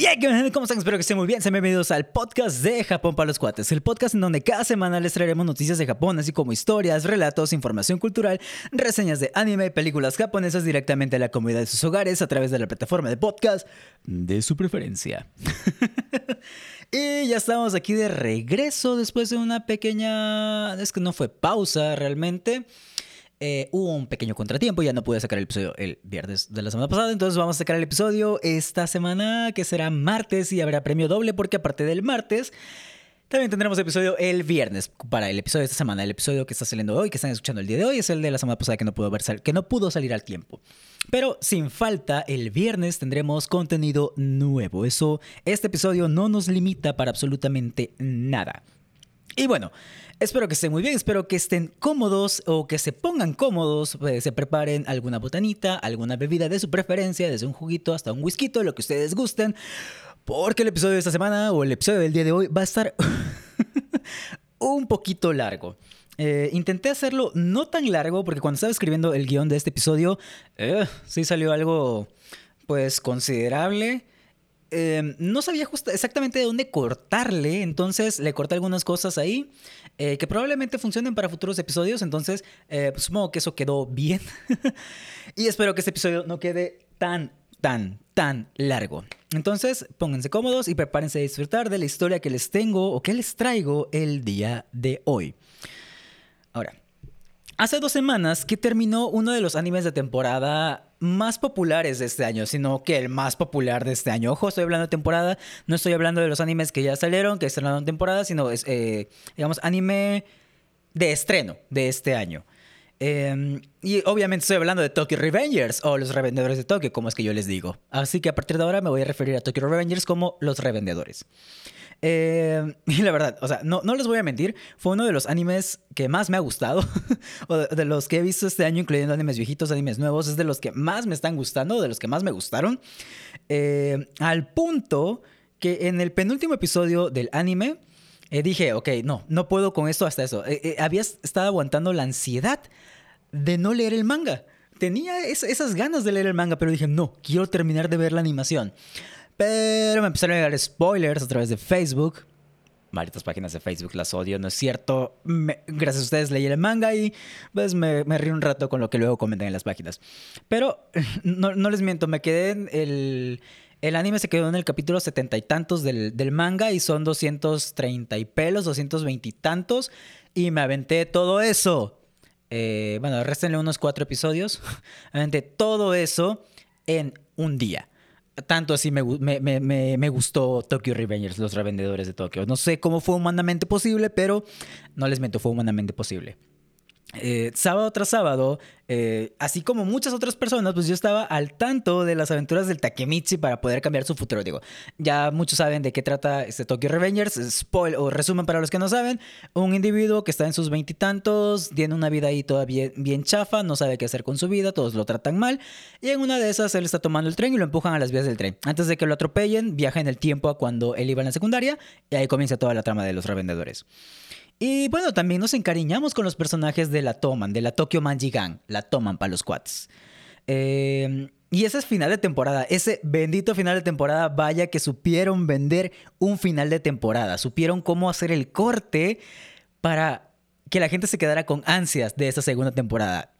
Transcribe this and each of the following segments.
Y ¿cómo están? Espero que estén muy bien. Sean bienvenidos al podcast de Japón para los cuates, el podcast en donde cada semana les traeremos noticias de Japón, así como historias, relatos, información cultural, reseñas de anime y películas japonesas directamente a la comunidad de sus hogares a través de la plataforma de podcast de su preferencia. y ya estamos aquí de regreso después de una pequeña... Es que no fue pausa realmente. Eh, hubo un pequeño contratiempo, ya no pude sacar el episodio el viernes de la semana pasada, entonces vamos a sacar el episodio esta semana, que será martes y habrá premio doble, porque aparte del martes, también tendremos episodio el viernes para el episodio de esta semana. El episodio que está saliendo hoy, que están escuchando el día de hoy, es el de la semana pasada que no pudo, ver, que no pudo salir al tiempo. Pero sin falta, el viernes tendremos contenido nuevo. Eso, este episodio no nos limita para absolutamente nada. Y bueno, espero que estén muy bien, espero que estén cómodos o que se pongan cómodos, pues, se preparen alguna botanita, alguna bebida de su preferencia, desde un juguito hasta un whisky, lo que ustedes gusten, porque el episodio de esta semana o el episodio del día de hoy va a estar un poquito largo. Eh, intenté hacerlo no tan largo porque cuando estaba escribiendo el guion de este episodio, eh, sí salió algo pues considerable. Em, no sabía exactamente de dónde cortarle, entonces le corté algunas cosas ahí eh, que probablemente funcionen para futuros episodios, entonces eh, pues supongo que eso quedó bien y espero que este episodio no quede tan, tan, tan largo. Entonces pónganse cómodos y prepárense a disfrutar de la historia que les tengo o que les traigo el día de hoy. Ahora, Hace dos semanas que terminó uno de los animes de temporada más populares de este año, sino que el más popular de este año. Ojo, estoy hablando de temporada, no estoy hablando de los animes que ya salieron, que estrenaron temporada, sino es, eh, digamos, anime de estreno de este año. Em, y obviamente estoy hablando de Tokyo Revengers o los revendedores de Tokyo, como es que yo les digo. Así que a partir de ahora me voy a referir a Tokyo Revengers como los revendedores. Eh, y la verdad, o sea, no, no les voy a mentir, fue uno de los animes que más me ha gustado, o de, los que he visto este año, incluyendo animes viejitos, animes nuevos, es de los que más me están gustando, de los que más me gustaron, eh, al punto que en el penúltimo episodio del anime, eh, dije, ok, no, no puedo con esto hasta eso. había estado aguantando la ansiedad de no leer el manga. Tenía esas ganas de leer el manga, pero dije, no, quiero terminar de ver la animación. Pero me empezaron a llegar spoilers a través de Facebook. Malditas páginas de Facebook, las odio, no es cierto. gracias a ustedes leí el manga y pues me, me río un rato con lo que luego comentan en las páginas. Pero no, les miento, me quedé en el... El anime se quedó en el capítulo setenta y tantos del, del, manga y son 230 y pelos, 220 y tantos. Y me aventé todo eso. Eh, bueno, restenle unos cuatro episodios. Me aventé todo eso en un día. Tanto así me, me, gustó Tokyo Revengers, los revendedores de Tokio. No sé cómo fue humanamente posible, pero no les miento, fue humanamente posible. Eh, sábado tras sábado, eh, así como muchas otras personas, pues yo estaba al tanto de las aventuras del Takemichi para poder cambiar su futuro. Digo, ya muchos saben de qué trata este Tokyo Revengers. Spoil o resumen para los que no saben: un individuo que está en sus veintitantos, tiene una vida ahí todavía bien chafa, no sabe qué hacer con su vida, todos lo tratan mal. Y en una de esas, él está tomando el tren y lo empujan a las vías del tren. Antes de que lo atropellen, viaja en el tiempo a cuando él iba en la secundaria y ahí comienza toda la trama de los revendedores. Y bueno, también nos encariñamos con los personajes de la Toman, de la Tokyo Manjigan, la Toman para los quads. Em, y ese es final de temporada, ese bendito final de temporada, vaya que supieron vender un final de temporada, supieron cómo hacer el corte para que la gente se quedara con ansias de esa segunda temporada.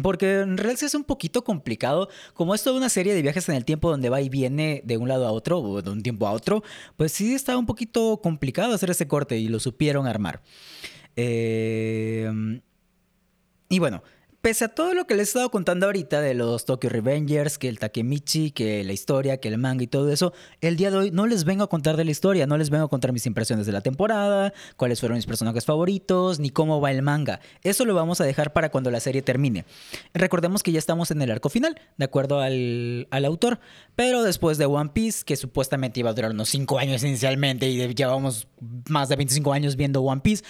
Porque en realidad es un poquito complicado. Como es toda una serie de viajes en el tiempo donde va y viene de un lado a otro o de un tiempo a otro, pues sí está un poquito complicado hacer ese corte y lo supieron armar. Eh, y bueno, pese a todo lo que les he estado contando ahorita de los Tokyo Revengers, que el Takemichi, que la historia, que el manga y todo eso, el día de hoy no les vengo a contar de la historia, no les vengo a contar mis impresiones de la temporada, cuáles fueron mis personajes favoritos, ni cómo va el manga. Eso lo vamos a dejar para cuando la serie termine. Recordemos que ya estamos en el arco final, de acuerdo al, autor, pero después de One Piece, que supuestamente iba a durar unos 5 años inicialmente y llevamos más de 25 años viendo One Piece,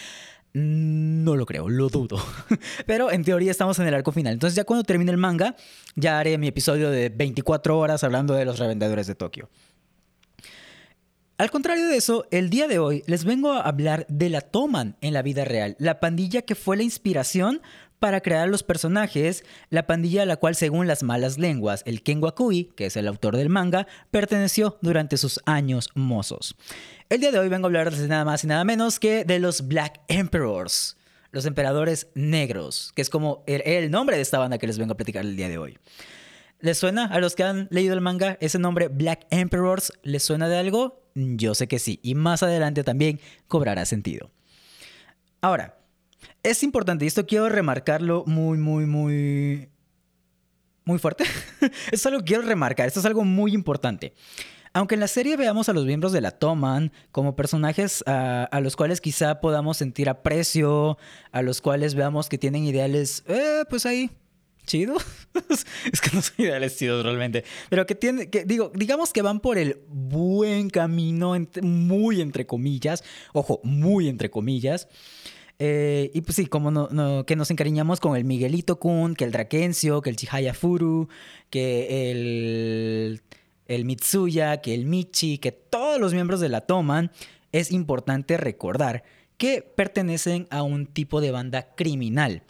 no lo creo, lo dudo. Pero en teoría estamos en el arco final. Entonces ya cuando termine el manga, ya haré mi episodio de 24 horas hablando de los revendedores de Tokio. Al contrario de eso, el día de hoy les vengo a hablar de la Toman en la vida real, la pandilla que fue la inspiración para crear los personajes, la pandilla a la cual según las malas lenguas el Ken Wakui, que es el autor del manga, perteneció durante sus años mozos. El día de hoy vengo a hablar de nada más y nada menos que de los Black Emperors, los emperadores negros, que es como el, el nombre de esta banda que les vengo a platicar el día de hoy. ¿Les suena a los que han leído el manga ese nombre Black Emperors? ¿Les suena de algo? Yo sé que sí, y más adelante también cobrará sentido. Ahora, es importante, y esto quiero remarcarlo muy, muy, muy... Muy fuerte. esto es algo que quiero remarcar, esto es algo muy importante. Aunque en la serie veamos a los miembros de la Toman como personajes a, a, los cuales quizá podamos sentir aprecio, a los cuales veamos que tienen ideales, eh, pues ahí, chido. es que no son ideales chidos realmente. Pero que tiene, que digo, digamos que van por el buen camino, muy entre comillas. Ojo, muy entre comillas. Eh, y pues sí, como no, no, que nos encariñamos con el Miguelito Kun, que el Drakencio, que el Chihaya Furu, que el, el Mitsuya, que el Michi, que todos los miembros de la Toman, es importante recordar que pertenecen a un tipo de banda criminal.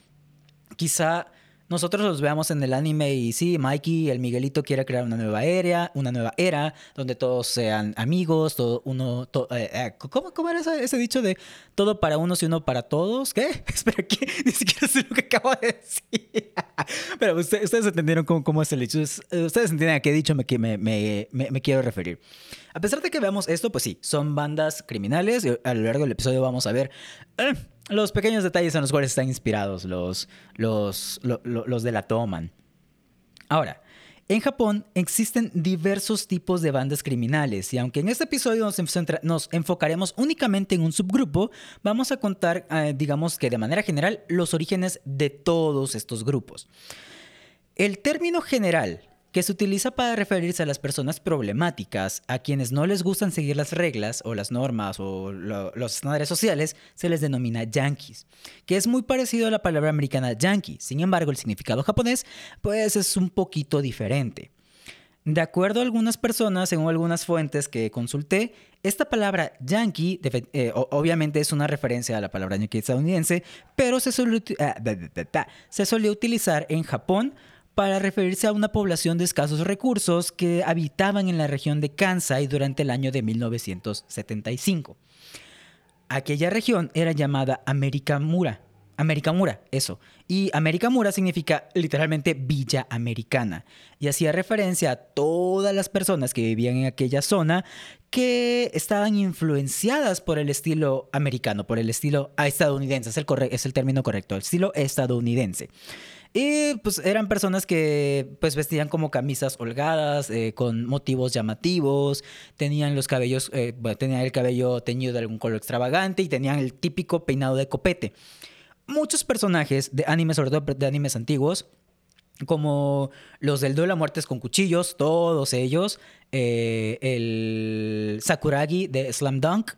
Quizá nosotros los veamos en el anime y sí, Mikey, el Miguelito quiere crear una nueva era, una nueva era donde todos sean amigos, todo uno, eh, eh, ¿cómo, ¿cómo, era ese, dicho de todo para unos y uno para todos? ¿Qué? Espera, ¿qué? Ni siquiera sé lo que acabo de decir. Pero ustedes entendieron cómo, cómo, es el dicho. Ustedes entienden a qué dicho me, me, me, quiero referir. A pesar de que veamos esto, pues sí, son bandas criminales. A lo largo del episodio vamos a ver eh, los pequeños detalles en los cuales están inspirados los, los, los, de la Toman. Ahora, en Japón existen diversos tipos de bandas criminales y aunque en este episodio nos, enfocaremos únicamente en un subgrupo, vamos a contar, eh, digamos que de manera general, los orígenes de todos estos grupos. El término general que se utiliza para referirse a las personas problemáticas, a quienes no les gustan seguir las reglas o las normas o lo, los estándares sociales, se les denomina yankees, que es muy parecido a la palabra americana yankee. Sin embargo, el significado japonés pues es un poquito diferente. De acuerdo a algunas personas, según algunas fuentes que consulté, esta palabra yankee eh, obviamente es una referencia a la palabra yankee estadounidense, pero se ah, se solía utilizar en Japón para referirse a una población de escasos recursos que habitaban en la región de Kansai durante el año de 1975. Aquella región era llamada Amerikamura. Amerikamura, eso. Y Amerikamura significa literalmente Villa Americana. Y hacía referencia a todas las personas que vivían en aquella zona que estaban influenciadas por el estilo americano, por el estilo estadounidense. Es el, es el término correcto, el estilo estadounidense. Y pues eran personas que pues vestían como camisas holgadas, eh, con motivos llamativos, tenían los cabellos, eh, tenían el cabello teñido de algún color extravagante y tenían el típico peinado de copete. Muchos personajes de animes, sobre todo de animes antiguos, como los del duelo a muertes con cuchillos, todos ellos, eh, el Sakuragi de Slam Dunk,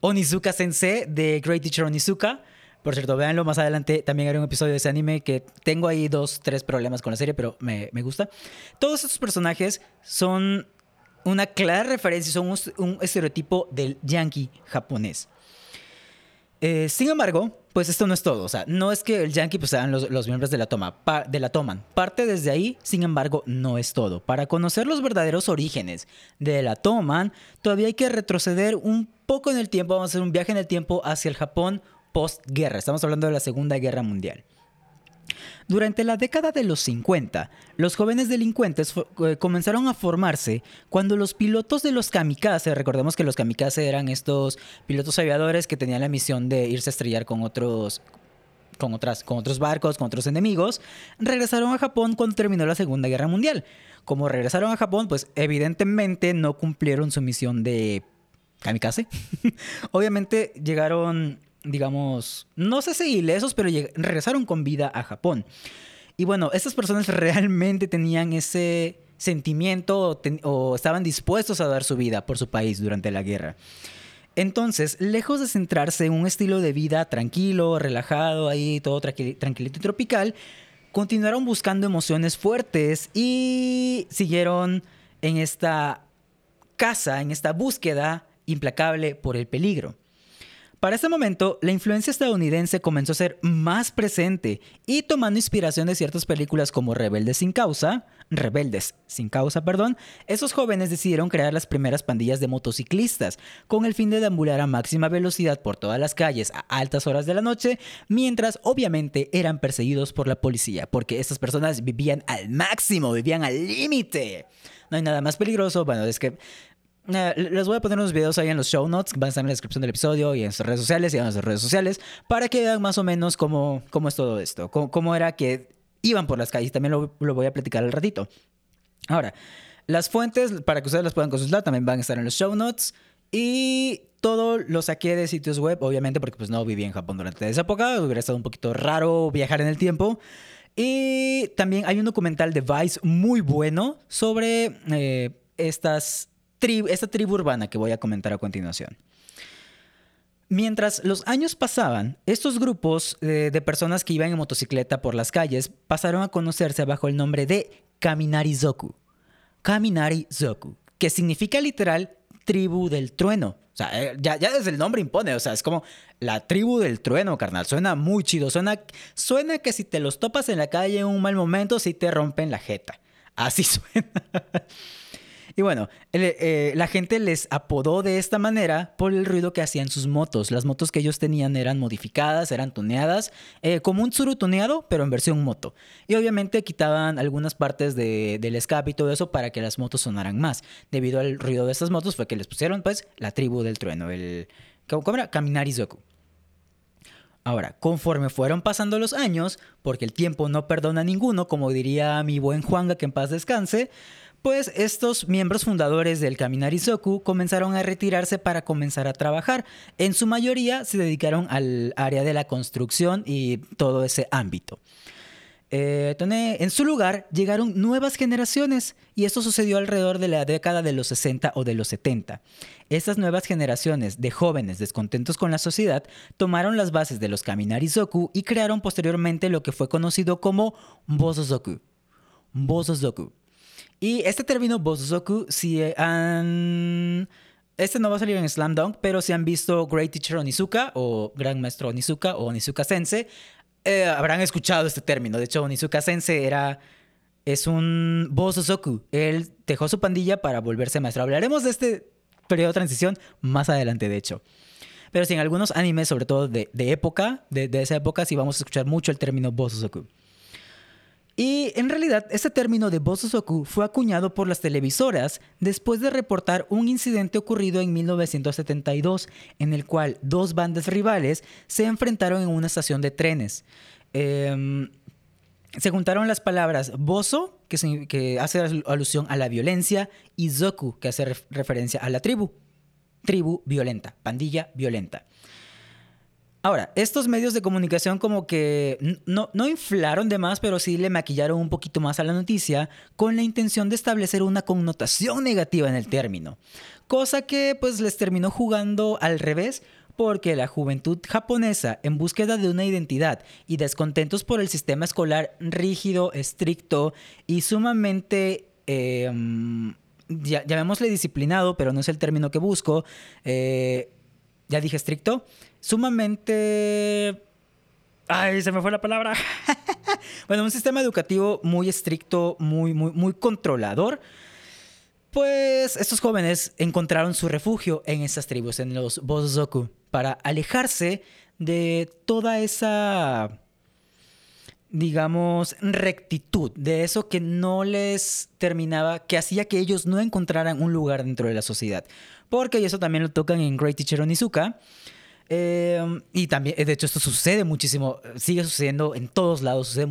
Onizuka Sensei de Great Teacher Onizuka, por cierto, véanlo más adelante. También haré un episodio de ese anime que tengo ahí dos, tres problemas con la serie, pero me, gusta. Todos estos personajes son una clara referencia, son un, estereotipo del yankee japonés. Eh, sin embargo, pues esto no es todo. O sea, no es que el yankee pues, sean los, miembros de la, toma, de la Toman. Parte desde ahí, sin embargo, no es todo. Para conocer los verdaderos orígenes de la Toman, todavía hay que retroceder un poco en el tiempo. Vamos a hacer un viaje en el tiempo hacia el Japón postguerra, estamos hablando de la Segunda Guerra Mundial. Durante la década de los 50, los jóvenes delincuentes eh, comenzaron a formarse cuando los pilotos de los kamikaze, recordemos que los kamikaze eran estos pilotos aviadores que tenían la misión de irse a estrellar con otros, con, otras, con otros barcos, con otros enemigos, regresaron a Japón cuando terminó la Segunda Guerra Mundial. Como regresaron a Japón, pues evidentemente no cumplieron su misión de kamikaze. Obviamente llegaron digamos, no sé si ilesos, pero regresaron con vida a Japón. Y bueno, estas personas realmente tenían ese sentimiento o, estaban dispuestos a dar su vida por su país durante la guerra. Entonces, lejos de centrarse en un estilo de vida tranquilo, relajado, ahí todo tranquilito y tropical, continuaron buscando emociones fuertes y siguieron en esta casa, en esta búsqueda implacable por el peligro. Para ese momento, la influencia estadounidense comenzó a ser más presente y tomando inspiración de ciertas películas como Rebeldes sin causa, Rebeldes sin causa, perdón, esos jóvenes decidieron crear las primeras pandillas de motociclistas con el fin de deambular a máxima velocidad por todas las calles a altas horas de la noche, mientras obviamente eran perseguidos por la policía, porque estas personas vivían al máximo, vivían al límite. No hay nada más peligroso, bueno, es que eh, les voy a poner unos videos ahí en los show notes, van a estar en la descripción del episodio y en sus redes sociales y en nuestras redes sociales, para que vean más o menos cómo, cómo es todo esto, cómo, era que iban por las calles. También lo, lo voy a platicar al ratito. Ahora, las fuentes, para que ustedes las puedan consultar, también van a estar en los show notes. Y todo lo saqué de sitios web, obviamente, porque pues no viví en Japón durante esa época. Hubiera estado un poquito raro viajar en el tiempo. Y también hay un documental de Vice muy bueno sobre eh, estas esta tribu urbana que voy a comentar a continuación. Mientras los años pasaban, estos grupos eh, de personas que iban en motocicleta por las calles pasaron a conocerse bajo el nombre de Kaminari-zoku. Kaminari-zoku, que significa literal tribu del trueno. O sea, eh, ya, ya, desde el nombre impone, o sea, es como la tribu del trueno, carnal. Suena muy chido, suena, suena que si te los topas en la calle en un mal momento, sí te rompen la jeta. Así suena. Y bueno, eh, la gente les apodó de esta manera por el ruido que hacían sus motos. Las motos que ellos tenían eran modificadas, eran tuneadas, eh, como un Tsuru tuneado, pero en versión moto. Y obviamente quitaban algunas partes del escape y todo eso para que las motos sonaran más. Debido al ruido de estas motos fue que les pusieron pues la tribu del trueno, el... ¿Cómo era? Kaminari-zoku. Ahora, conforme fueron pasando los años, porque el tiempo no perdona a ninguno, como diría mi buen Juanga que en paz descanse, pues estos miembros fundadores del Kaminari-Zoku comenzaron a retirarse para comenzar a trabajar. En su mayoría se dedicaron al área de la construcción y todo ese ámbito. Eh, en su lugar llegaron nuevas generaciones y esto sucedió alrededor de la década de los 60 o de los 70. Estas nuevas generaciones de jóvenes descontentos con la sociedad tomaron las bases de los Kaminari-Zoku y crearon posteriormente lo que fue conocido como Bosozoku. Bosozoku y este término Bosozoku, si han... Este no va a salir en Slam Dunk, pero si han visto Great Teacher Onizuka o Gran Maestro Onizuka o Onizuka Sensei, eh, habrán escuchado este término. De hecho, Onizuka Sensei era... Es un Bosozoku. Él dejó su pandilla para volverse maestro. Hablaremos de este periodo de transición más adelante, de hecho. Pero si en algunos animes, sobre todo de, época, de, de, esa época, sí vamos a escuchar mucho el término Bosozoku. Y en realidad, este término de Bosozoku fue acuñado por las televisoras después de reportar un incidente ocurrido en 1972, en el cual dos bandas rivales se enfrentaron en una estación de trenes. Em, se juntaron las palabras bozo, que, que, hace alusión a la violencia, y zoku, que hace referencia a la tribu. Tribu violenta, pandilla violenta. Ahora, estos medios de comunicación como que no, no inflaron de más, pero sí le maquillaron un poquito más a la noticia con la intención de establecer una connotación negativa en el término. Cosa que pues les terminó jugando al revés porque la juventud japonesa, en búsqueda de una identidad y descontentos por el sistema escolar rígido, estricto y sumamente, em, llamémosle disciplinado, pero no es el término que busco, eh, ya dije estricto, sumamente... Ay, se me fue la palabra. bueno, un sistema educativo muy estricto, muy, muy, muy controlador. Pues estos jóvenes encontraron su refugio en esas tribus, en los Bozoku, para alejarse de toda esa, digamos, rectitud, de eso que no les terminaba, que hacía que ellos no encontraran un lugar dentro de la sociedad. Porque, y eso también lo tocan en Great Teacher Onizuka, eh, y también, de hecho, esto sucede muchísimo, sigue sucediendo en todos lados, sucede,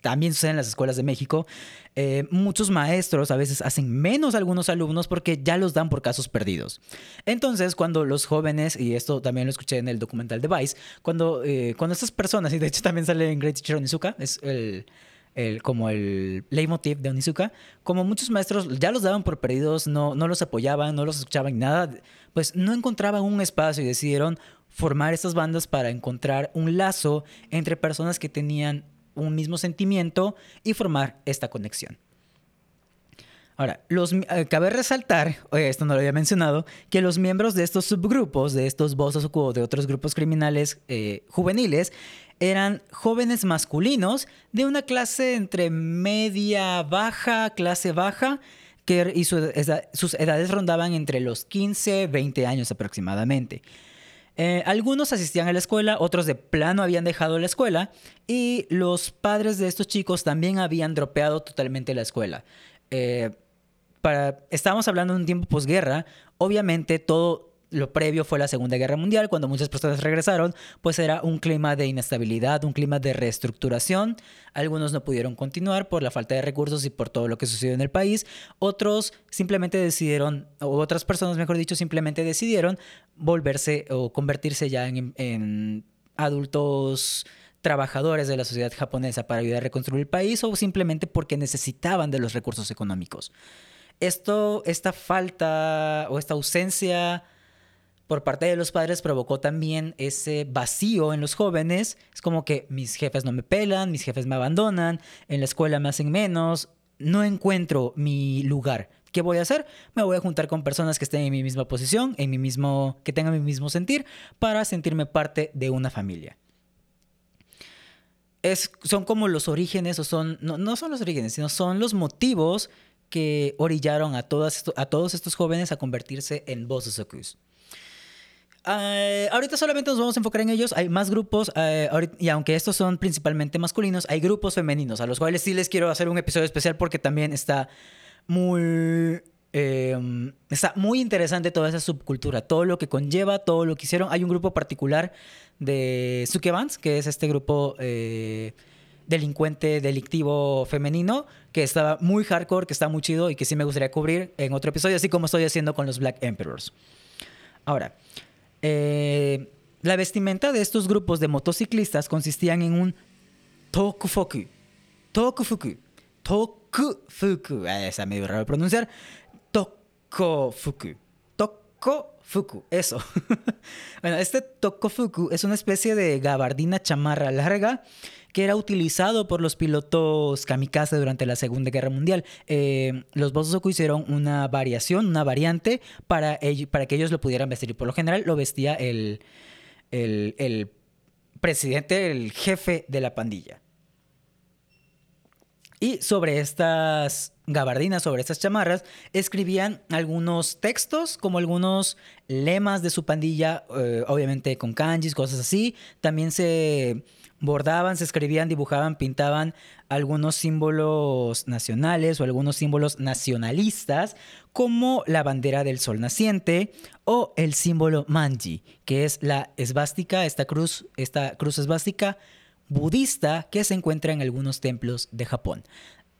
también sucede en las escuelas de México. Eh, muchos maestros a veces hacen menos a algunos alumnos porque ya los dan por casos perdidos. Entonces, cuando los jóvenes, y esto también lo escuché en el documental de Vice, cuando, eh, cuando estas personas, y de hecho también sale en Great Teacher Onizuka, es el, el, como el leitmotiv de Onizuka, como muchos maestros ya los daban por perdidos, no, no los apoyaban, no los escuchaban, nada, pues no encontraban un espacio y decidieron formar estas bandas para encontrar un lazo entre personas que tenían un mismo sentimiento y formar esta conexión. Ahora, los, eh, cabe resaltar, esto no lo había mencionado, que los miembros de estos subgrupos, de estos bosses o de otros grupos criminales eh, juveniles, eran jóvenes masculinos de una clase entre media baja, clase baja, que y sus edades rondaban entre los 15 20 años aproximadamente. Eh, algunos asistían a la escuela, otros de plano habían dejado la escuela y los padres de estos chicos también habían dropeado totalmente la escuela. Eh, estábamos hablando de un tiempo posguerra, obviamente todo lo previo fue la Segunda Guerra Mundial, cuando muchas personas regresaron, pues era un clima de inestabilidad, un clima de reestructuración. Algunos no pudieron continuar por la falta de recursos y por todo lo que sucedió en el país. Otros simplemente decidieron, o otras personas, mejor dicho, simplemente decidieron volverse o convertirse ya en, en adultos trabajadores de la sociedad japonesa para ayudar a reconstruir el país o simplemente porque necesitaban de los recursos económicos. Esto, esta falta o esta ausencia por parte de los padres provocó también ese vacío en los jóvenes. Es como que mis jefes no me pelan, mis jefes me abandonan, en la escuela me hacen menos, no encuentro mi lugar. ¿Qué voy a hacer? Me voy a juntar con personas que estén en mi misma posición, en mi mismo, que tengan mi mismo sentir, para sentirme parte de una familia. Son como los orígenes, o son, no, no son los orígenes, sino son los motivos que orillaron a, a todos estos jóvenes a convertirse en Bososokus. Eh, ahorita solamente nos vamos a enfocar en ellos. Hay más grupos, eh, y aunque estos son principalmente masculinos, hay grupos femeninos, a los cuales sí les quiero hacer un episodio especial porque también está muy... Em, está muy interesante toda esa subcultura, todo lo que conlleva, todo lo que hicieron. Hay un grupo particular de Sukebans, que es este grupo eh, delincuente, delictivo femenino, que estaba muy hardcore, que está muy chido y que sí me gustaría cubrir en otro episodio, así como estoy haciendo con los Black Emperors. Ahora, eh, la vestimenta de estos grupos de motociclistas consistían en un tokufuku. Tokufuku. Tokufuku. Ah, esa medio raro pronunciar. Tokufuku. Tokufuku. Eso. bueno, este tokufuku es una especie de gabardina chamarra larga que era utilizado por los pilotos kamikaze durante la Segunda Guerra Mundial. Eh, los Bosoku hicieron una variación, una variante para, para que ellos lo pudieran vestir. Y por lo general lo vestía el, presidente, el jefe de la pandilla. Y sobre estas gabardinas, sobre estas chamarras, escribían algunos textos, como algunos lemas de su pandilla, eh, obviamente con kanjis, cosas así. También se bordaban, se escribían, dibujaban, pintaban algunos símbolos nacionales o algunos símbolos nacionalistas, como la bandera del sol naciente o el símbolo manji, que es la esvástica, esta cruz, esta cruz esvástica budista que se encuentra en algunos templos de Japón.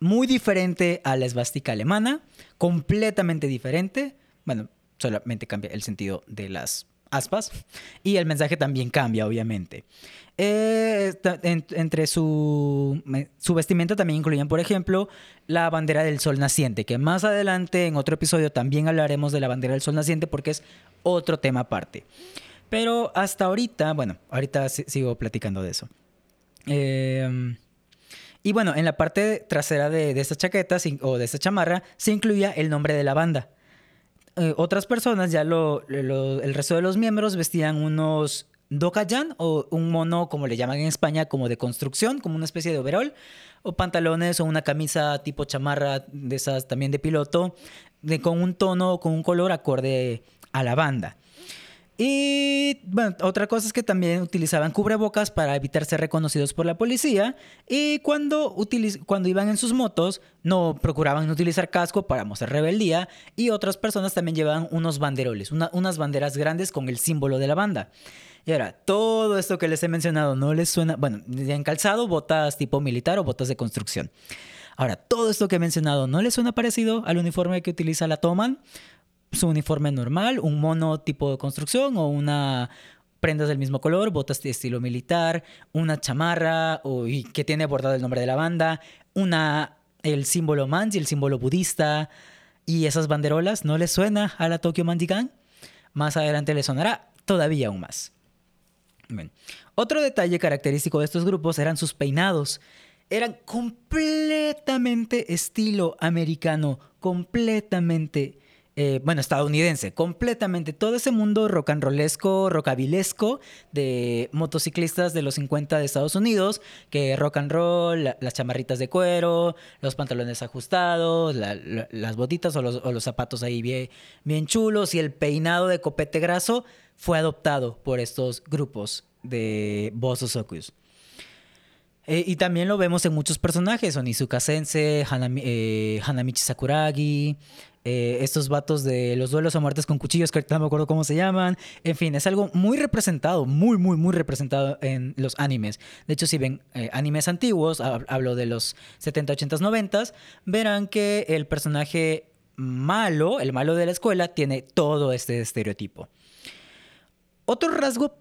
Muy diferente a la esvástica alemana, completamente diferente. Bueno, solamente cambia el sentido de las aspas y el mensaje también cambia, obviamente. Eh, entre su, su vestimenta también incluían, por ejemplo, la bandera del sol naciente, que más adelante en otro episodio también hablaremos de la bandera del sol naciente porque es otro tema aparte. Pero hasta ahorita, bueno, ahorita sigo platicando de eso. Em, y bueno, en la parte trasera de, de esta chaqueta o de esta chamarra se incluía el nombre de la banda. Eh, otras personas, ya lo, el resto de los miembros vestían unos dokayan o un mono, como le llaman en España, como de construcción, como una especie de overall, o pantalones o una camisa tipo chamarra de esas también de piloto, de, con un tono o con un color acorde a la banda. Y bueno, otra cosa es que también utilizaban cubrebocas para evitar ser reconocidos por la policía. Y cuando, cuando iban en sus motos, no procuraban utilizar casco para mostrar rebeldía. Y otras personas también llevaban unos banderoles, unas banderas grandes con el símbolo de la banda. Y ahora, todo esto que les he mencionado no les suena, bueno, en calzado, botas tipo militar o botas de construcción. Ahora, todo esto que he mencionado no les suena parecido al uniforme que utiliza la Toman, su uniforme normal, un mono tipo de construcción o una prendas del mismo color, botas de estilo militar, una chamarra o, que tiene bordado el nombre de la banda, una el símbolo manji, el símbolo budista y esas banderolas, ¿no les suena a la Tokyo Manjigan? Más adelante les sonará todavía aún más. Otro detalle característico de estos grupos eran sus peinados. eran completamente estilo americano, completamente eh, bueno, estadounidense, completamente todo ese mundo rock and rollesco, rockabilesco de motociclistas de los 50 de Estados Unidos, que rock and roll, las chamarritas de cuero, los pantalones ajustados, las botitas o los, zapatos ahí bien, chulos y el peinado de copete graso fue adoptado por estos grupos de Bosso Sokus. Eh, y también lo vemos en muchos personajes, Onizuka Sensei, eh, Hanamichi Sakuragi, eh, estos vatos de los duelos a muertes con cuchillos, que no me acuerdo cómo se llaman. En fin, es algo muy representado, muy, muy, muy representado en los animes. De hecho, si ven animes antiguos, hablo de los 70, 80, 90, verán que el personaje malo, el malo de la escuela, tiene todo este estereotipo. Otro rasgo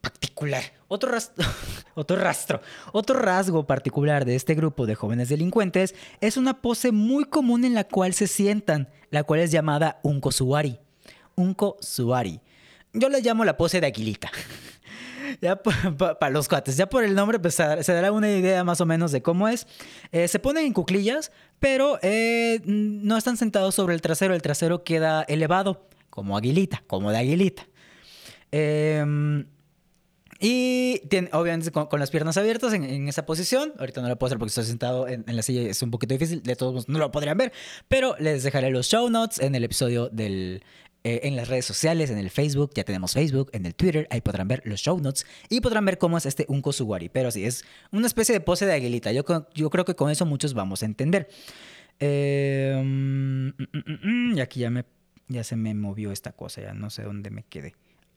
particular, otro rastro, otro rasgo particular de este grupo de jóvenes delincuentes es una pose muy común en la cual se sientan, la cual es llamada unko suari. Unko suari. Yo le llamo la pose de aguilita. ya para los cuates, ya por el nombre pues, se dará una idea más o menos de cómo es. Eh, se ponen en cuclillas, pero eh, no están sentados sobre el trasero, el trasero queda elevado, como aguilita, como de aguilita. Eh, y obviamente con, las piernas abiertas en, esa posición. Ahorita no lo puedo hacer porque estoy sentado en, la silla y es un poquito difícil. De todos modos, no lo podrían ver. Pero les dejaré los show notes en el episodio del. Eh, en las redes sociales, en el Facebook, ya tenemos Facebook, en el Twitter, ahí podrán ver los show notes y podrán ver cómo es este Unko Suwari. Pero sí, es una especie de pose de aguilita. Yo, yo creo que con eso muchos vamos a entender. Eh, mm, mm, mm, y aquí ya, me, ya se me movió esta cosa, ya no sé dónde me quedé.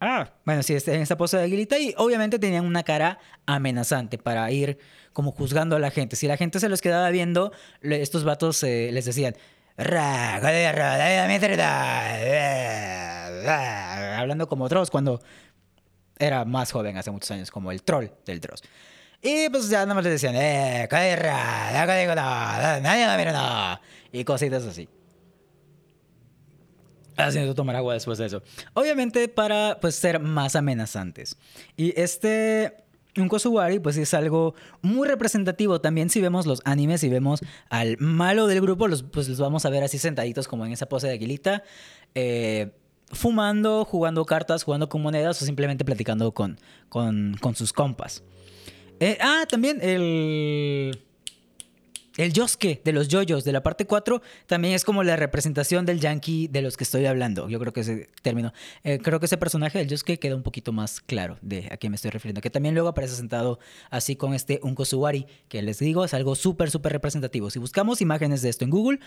Ah, bueno, sí, en esta pose de aguilita y obviamente tenían una cara amenazante para ir como juzgando a la gente. Si la gente se los quedaba viendo, estos vatos eh, les decían, hablando como Dross cuando era más joven, hace muchos años, como el troll del Dross. Y pues ya nada más les decían, eh, y cositas así haciendo tomar agua después de eso. Obviamente para pues ser más amenazantes. Y este un Kosuwari pues es algo muy representativo también si vemos los animes y vemos al malo del grupo los, pues los vamos a ver así sentaditos como en esa pose de aguilita eh, fumando, jugando cartas, jugando con monedas o simplemente platicando con, con, con sus compas. Eh, ah, también el el Yosuke de los yoyos de la parte 4 también es como la representación del yankee de los que estoy hablando. Yo creo que ese término, eh, creo que ese personaje del Yosuke queda un poquito más claro de a quién me estoy refiriendo. Que también luego aparece sentado así con este Unkosuwari, que les digo es algo súper, súper representativo. Si buscamos imágenes de esto en Google,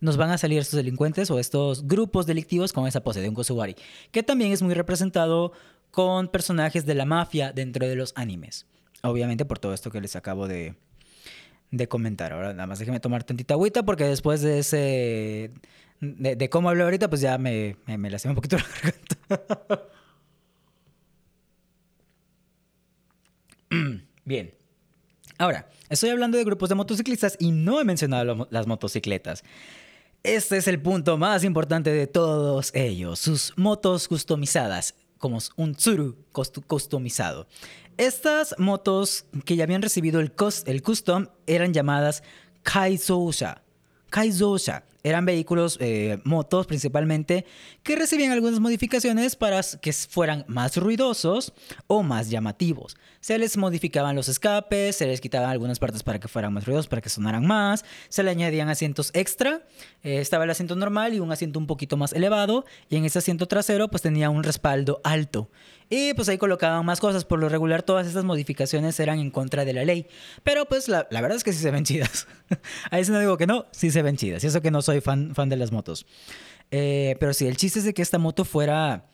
nos van a salir estos delincuentes o estos grupos delictivos con esa pose de Unkosuwari, que también es muy representado con personajes de la mafia dentro de los animes. Obviamente por todo esto que les acabo de, de comentar. Ahora nada más déjeme tomar tantita agüita porque después de ese... De, cómo hablo ahorita, pues ya me, me, me un poquito la. Bien. Ahora, estoy hablando de grupos de motociclistas y no he mencionado las motocicletas. Este es el punto más importante de todos ellos, sus motos customizadas, como un tsuru customizado. Estas motos que ya habían recibido el, custom eran llamadas Kaizosha. Kaizosha eran vehículos, eh, motos principalmente, que recibían algunas modificaciones para que fueran más ruidosos o más llamativos. Se les modificaban los escapes, se les quitaban algunas partes para que fueran más ruidosos, para que sonaran más, se le añadían asientos extra, eh, estaba el asiento normal y un asiento un poquito más elevado, y en ese asiento trasero pues tenía un respaldo alto. Y pues ahí colocaban más cosas. Por lo regular, todas estas modificaciones eran en contra de la ley. Pero pues la, verdad es que sí se ven chidas. ahí sí no digo que no, sí se ven chidas. Y eso que no soy fan, fan de las motos. Eh, pero sí, el chiste es de que esta moto fuera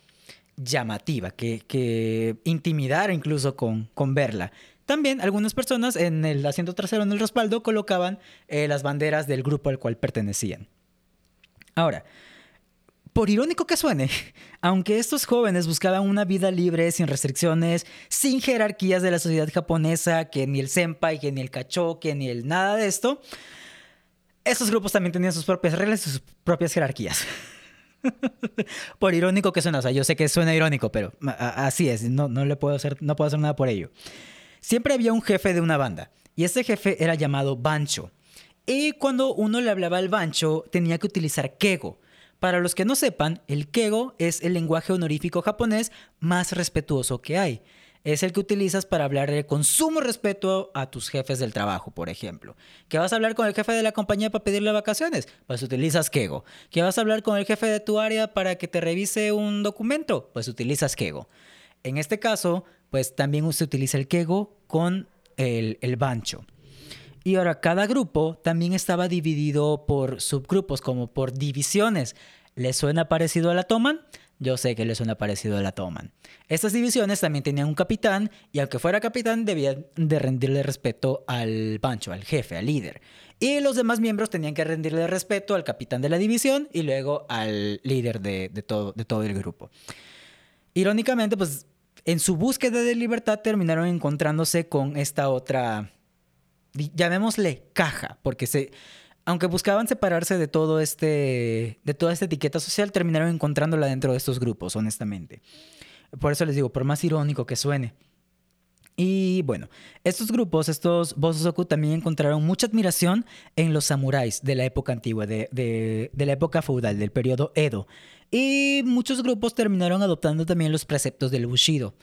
llamativa, que, que intimidara incluso con, con verla. También algunas personas en el asiento trasero, en el respaldo, colocaban eh, las banderas del grupo al cual pertenecían. Ahora, por irónico que suene, aunque estos jóvenes buscaban una vida libre, sin restricciones, sin jerarquías de la sociedad japonesa, que ni el senpai, que ni el kacho, que ni el nada de esto, estos grupos también tenían sus propias reglas y sus propias jerarquías. por irónico que suena, o sea, yo sé que suena irónico, pero así es, no, no le puedo hacer, no puedo hacer nada por ello. Siempre había un jefe de una banda Y este jefe era llamado Bancho. Y cuando uno le hablaba al Bancho, tenía que utilizar Kego. Para los que no sepan, el Kego es el lenguaje honorífico japonés más respetuoso que hay es el que utilizas para hablar con sumo respeto a tus jefes del trabajo, por ejemplo. ¿Que vas a hablar con el jefe de la compañía para pedirle vacaciones? Pues utilizas Kego. ¿Que vas a hablar con el jefe de tu área para que te revise un documento? Pues utilizas Kego. En este caso, pues también se utiliza el Kego con el bancho. Y ahora, cada grupo también estaba dividido por subgrupos, como por divisiones. ¿Le suena parecido a la Toman? yo sé que les suena parecido a la toman. Estas divisiones también tenían un capitán y aunque fuera capitán debían de rendirle respeto al pancho, al jefe, al líder. Y los demás miembros tenían que rendirle respeto al capitán de la división y luego al líder de, todo, de todo el grupo. Irónicamente, pues en su búsqueda de libertad terminaron encontrándose con esta otra, llamémosle caja, porque se aunque buscaban separarse de todo este de toda esta etiqueta social, terminaron encontrándola dentro de estos grupos, honestamente. Por eso les digo, por más irónico que suene. Y bueno, estos grupos, estos Bosozoku también encontraron mucha admiración en los samuráis de la época antigua, de, de, de, la época feudal, del periodo Edo. Y muchos grupos terminaron adoptando también los preceptos del Bushido.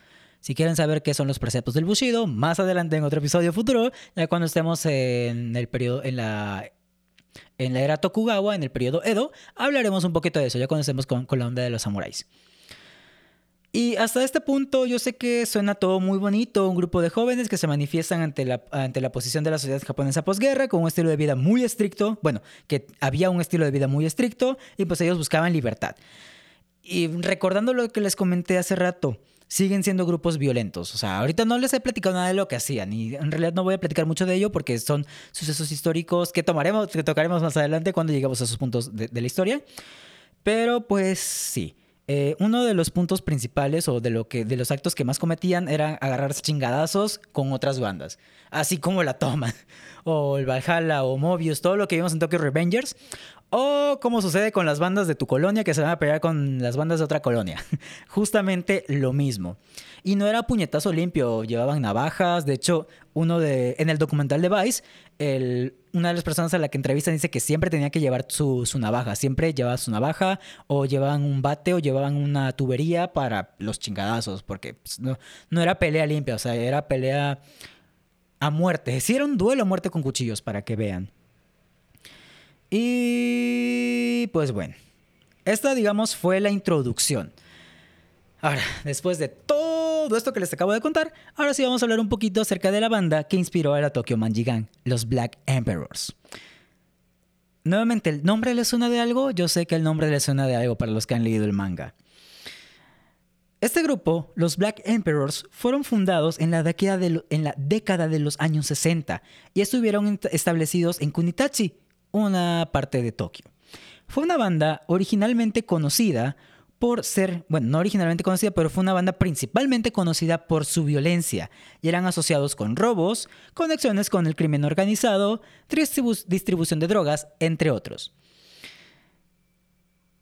Si quieren saber qué son los preceptos del Bushido, más adelante en otro episodio futuro, ya cuando estemos en el periodo, en la en la era Tokugawa, en el periodo Edo, hablaremos un poquito de eso, ya cuando estemos con, la onda de los samuráis. Y hasta este punto yo sé que suena todo muy bonito, un grupo de jóvenes que se manifiestan ante la, ante la posición de la sociedad japonesa posguerra con un estilo de vida muy estricto, bueno, que había un estilo de vida muy estricto y pues ellos buscaban libertad. Y recordando lo que les comenté hace rato, siguen siendo grupos violentos. O sea, ahorita no les he platicado nada de lo que hacían y en realidad no voy a platicar mucho de ello porque son sucesos históricos que tomaremos, que tocaremos más adelante cuando lleguemos a esos puntos de, la historia. Pero pues sí. Eh, uno de los puntos principales o de, lo que, de los actos que más cometían era agarrarse chingadazos con otras bandas, así como la Toma, o el Valhalla, o Mobius, todo lo que vimos en Tokyo Revengers, o como sucede con las bandas de tu colonia que se van a pelear con las bandas de otra colonia. Justamente lo mismo. Y no era puñetazo limpio, llevaban navajas. De hecho, uno de. En el documental de Vice, una de las personas a la que entrevistan dice que siempre tenía que llevar su, su, navaja. Siempre llevaba su navaja, o llevaban un bate, o llevaban una tubería para los chingadazos. Porque pues, no, no era pelea limpia, o sea, era pelea a muerte. Sí, duelo a muerte con cuchillos, para que vean. Y pues bueno, esta digamos fue la introducción. Ahora, después de todo esto que les acabo de contar, ahora sí vamos a hablar un poquito acerca de la banda que inspiró a la Tokyo Manjigan, los Black Emperors. Nuevamente, ¿el nombre les suena de algo? Yo sé que el nombre les suena de algo para los que han leído el manga. Este grupo, los Black Emperors, fueron fundados en la, de, en la década de los años 60 y estuvieron establecidos en Kunitachi, una parte de Tokio. Fue una banda originalmente conocida por ser, bueno, no originalmente conocida, pero fue una banda principalmente conocida por su violencia y eran asociados con robos, conexiones con el crimen organizado, distribución de drogas, entre otros.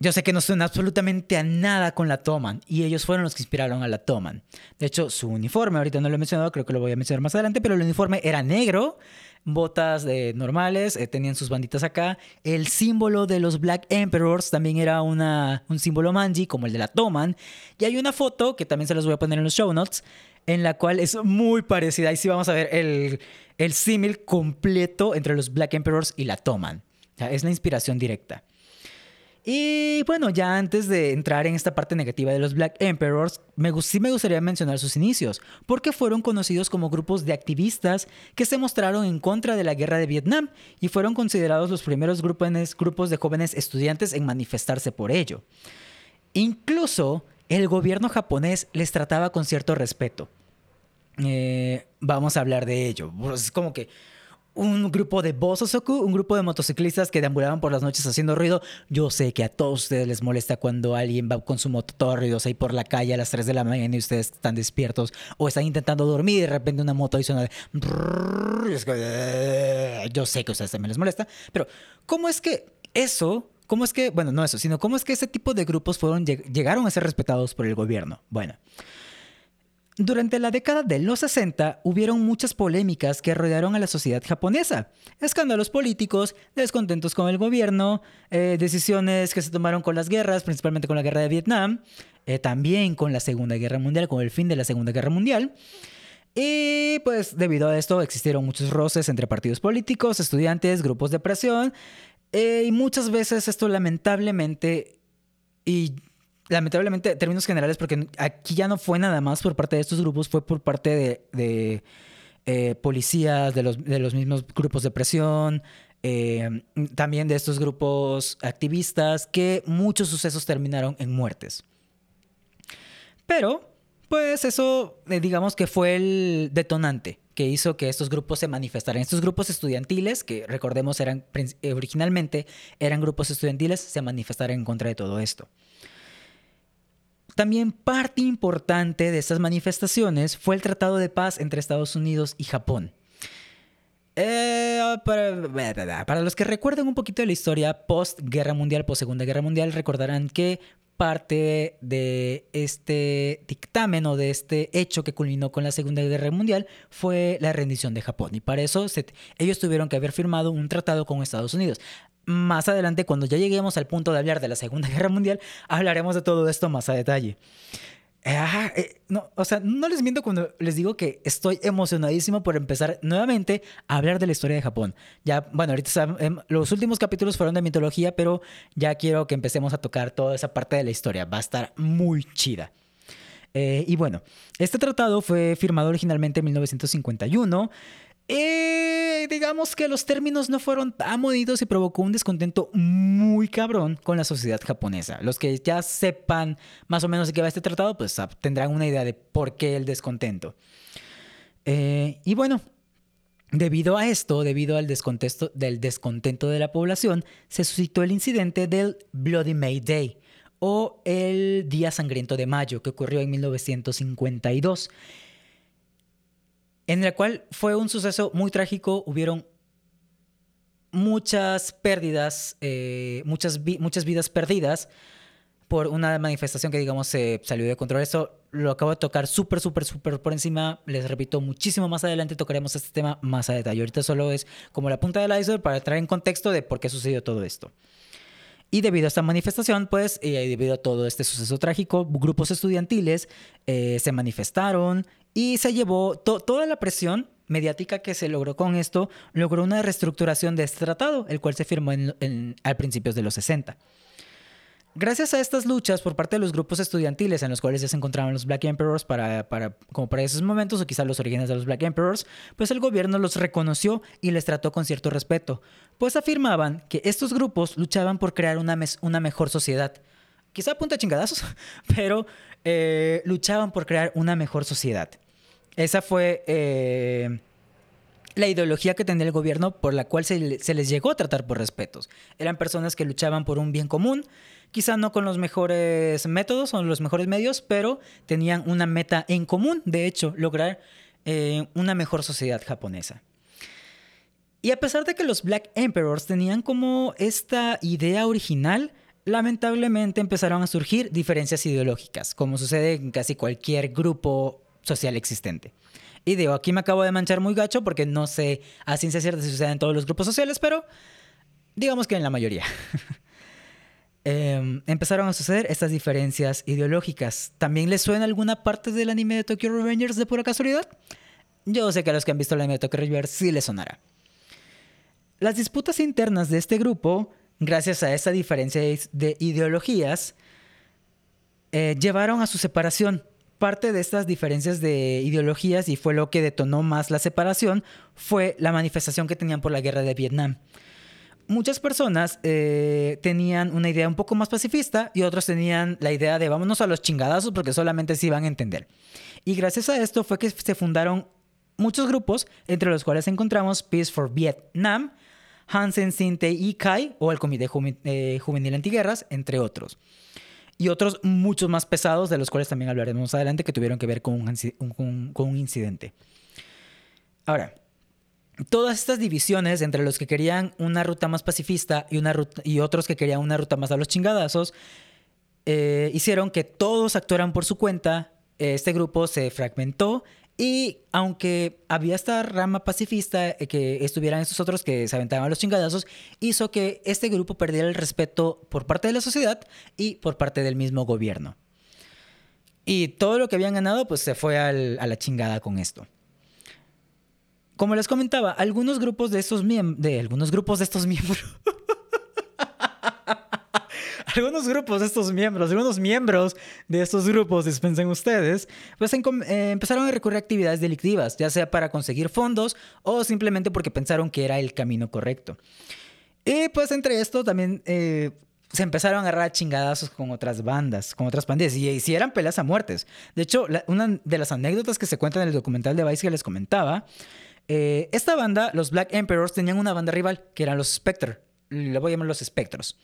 Yo sé que no suena absolutamente a nada con la Toman y ellos fueron los que inspiraron a la Toman. De hecho, su uniforme, ahorita no lo he mencionado, creo que lo voy a mencionar más adelante, pero el uniforme era negro, botas de normales, eh, tenían sus banditas acá. El símbolo de los Black Emperors también era un símbolo manji, como el de la Toman. Y hay una foto, que también se las voy a poner en los show notes, en la cual es muy parecida. Ahí sí vamos a ver el, el símil completo entre los Black Emperors y la Toman. es la inspiración directa. Y bueno, ya antes de entrar en esta parte negativa de los Black Emperors, me, sí me gustaría mencionar sus inicios, porque fueron conocidos como grupos de activistas que se mostraron en contra de la guerra de Vietnam y fueron considerados los primeros grupos de jóvenes estudiantes en manifestarse por ello. Incluso el gobierno japonés les trataba con cierto respeto. Eh, vamos a hablar de ello. Es como que un grupo de Bososoku, un grupo de motociclistas que deambulaban por las noches haciendo ruido. Yo sé que a todos ustedes les molesta cuando alguien va con su moto todo ruidosa ahí por la calle a las 3 de la mañana y ustedes están despiertos o están intentando dormir y de repente una moto ahí. Yo sé que a ustedes también les molesta, pero ¿cómo es que eso... ¿Cómo es que, bueno, no eso, sino cómo es que ese tipo de grupos fueron, llegaron a ser respetados por el gobierno? Bueno, Durante la década de los 60 hubieron muchas polémicas que rodearon a la sociedad japonesa. Escándalos políticos, descontentos con el gobierno, eh, decisiones que se tomaron con las guerras, principalmente con la guerra de Vietnam, eh, también con la Segunda Guerra Mundial, con el fin de la Segunda Guerra Mundial. Y pues debido a esto existieron muchos roces entre partidos políticos, estudiantes, grupos de presión, eh, y muchas veces esto lamentablemente, y lamentablemente, términos generales, porque aquí ya no fue nada más por parte de estos grupos, fue por parte de, eh, policías, de los, mismos grupos de presión, eh, también de estos grupos activistas, que muchos sucesos terminaron en muertes. Pero, pues eso, eh, digamos que fue el detonante que hizo que estos grupos se manifestaran. Estos grupos estudiantiles, que recordemos eran originalmente eran grupos estudiantiles, se manifestaron en contra de todo esto. También parte importante de estas manifestaciones fue el Tratado de Paz entre Estados Unidos y Japón. Eh, para, los que recuerden un poquito de la historia post-guerra mundial, post-segunda guerra mundial, recordarán que parte de este dictamen o de este hecho que culminó con la Segunda Guerra Mundial fue la rendición de Japón. Y para eso ellos tuvieron que haber firmado un tratado con Estados Unidos más adelante, cuando ya lleguemos al punto de hablar de la Segunda Guerra Mundial, hablaremos de todo esto más a detalle. Ah, eh, no, o sea, no les miento cuando les digo que estoy emocionadísimo por empezar nuevamente a hablar de la historia de Japón. Ya, bueno, ahorita em, los últimos capítulos fueron de mitología, pero ya quiero que empecemos a tocar toda esa parte de la historia. Va a estar muy chida. Eh, y bueno, este tratado fue firmado originalmente en 1951. Eh, digamos que los términos no fueron tan y provocó un descontento muy cabrón con la sociedad japonesa. Los que ya sepan más o menos de qué va este tratado, pues tendrán una idea de por qué el descontento. Eh, y bueno, debido a esto, debido al descontento, del descontento de la población, se suscitó el incidente del Bloody May Day o el Día Sangriento de Mayo, que ocurrió en 1952 en la cual fue un suceso muy trágico, hubieron muchas pérdidas, eh, muchas, muchas vidas perdidas por una manifestación que, digamos, se salió de control. Eso lo acabo de tocar súper, súper, súper por encima. Les repito, muchísimo más adelante tocaremos este tema más a detalle. Ahorita solo es como la punta del iceberg para entrar en contexto de por qué sucedió todo esto. Y debido a esta manifestación, pues, y debido a todo este suceso trágico, grupos estudiantiles eh, se manifestaron y se llevó toda la presión mediática que se logró con esto, logró una reestructuración de este tratado, el cual se firmó en, al principios de los 60. Gracias a estas luchas por parte de los grupos estudiantiles en los cuales ya se encontraban los Black Emperors para, como para esos momentos o quizás los orígenes de los Black Emperors, pues el gobierno los reconoció y les trató con cierto respeto, pues afirmaban que estos grupos luchaban por crear una, mejor sociedad. Quizá a punta chingadazos, pero eh, luchaban por crear una mejor sociedad. Esa fue eh, la ideología que tenía el gobierno por la cual se, les llegó a tratar por respetos. Eran personas que luchaban por un bien común, quizá no con los mejores métodos o los mejores medios, pero tenían una meta en común, de hecho, lograr eh, una mejor sociedad japonesa. Y a pesar de que los Black Emperors tenían como esta idea original, lamentablemente empezaron a surgir diferencias ideológicas, como sucede en casi cualquier grupo social existente. Y digo, aquí me acabo de manchar muy gacho porque no sé a ciencia cierta si sucede en todos los grupos sociales, pero digamos que en la mayoría. Em, empezaron a suceder estas diferencias ideológicas. ¿También les suena alguna parte del anime de Tokyo Revengers de pura casualidad? Yo sé que a los que han visto el anime de Tokyo Revengers sí les sonará. Las disputas internas de este grupo gracias a esa diferencia de ideologías, eh, llevaron a su separación. Parte de estas diferencias de ideologías, y fue lo que detonó más la separación, fue la manifestación que tenían por la guerra de Vietnam. Muchas personas eh, tenían una idea un poco más pacifista y otros tenían la idea de vámonos a los chingadazos porque solamente se iban a entender. Y gracias a esto fue que se fundaron muchos grupos, entre los cuales encontramos Peace for Vietnam, Hansen Sintei Kai o el Comité eh, Juvenil Antiguerras, entre otros. Y otros muchos más pesados, de los cuales también hablaremos más adelante, que tuvieron que ver con un, incidente. Ahora, todas estas divisiones entre los que querían una ruta más pacifista y, una y otros que querían una ruta más a los chingadazos, eh, hicieron que todos actuaran por su cuenta este grupo se fragmentó y aunque había esta rama pacifista eh, que estuvieran estos otros que se aventaban los chingadazos, hizo que este grupo perdiera el respeto por parte de la sociedad y por parte del mismo gobierno. Y todo lo que habían ganado pues se fue a la chingada con esto. Como les comentaba, algunos grupos de estos miembros, de algunos grupos de estos miembros, algunos grupos de estos miembros, algunos miembros de estos grupos, dispensen ustedes, pues eh, empezaron a recurrir a actividades delictivas, ya sea para conseguir fondos o simplemente porque pensaron que era el camino correcto. Y pues entre esto también eh, se empezaron a agarrar a chingadazos con otras bandas, con otras pandillas, y, si eran peleas a muertes. De hecho, una de las anécdotas que se cuentan en el documental de Vice que les comentaba, eh, esta banda, los Black Emperors, tenían una banda rival, que eran los Spectre. Le voy a llamar los Spectros.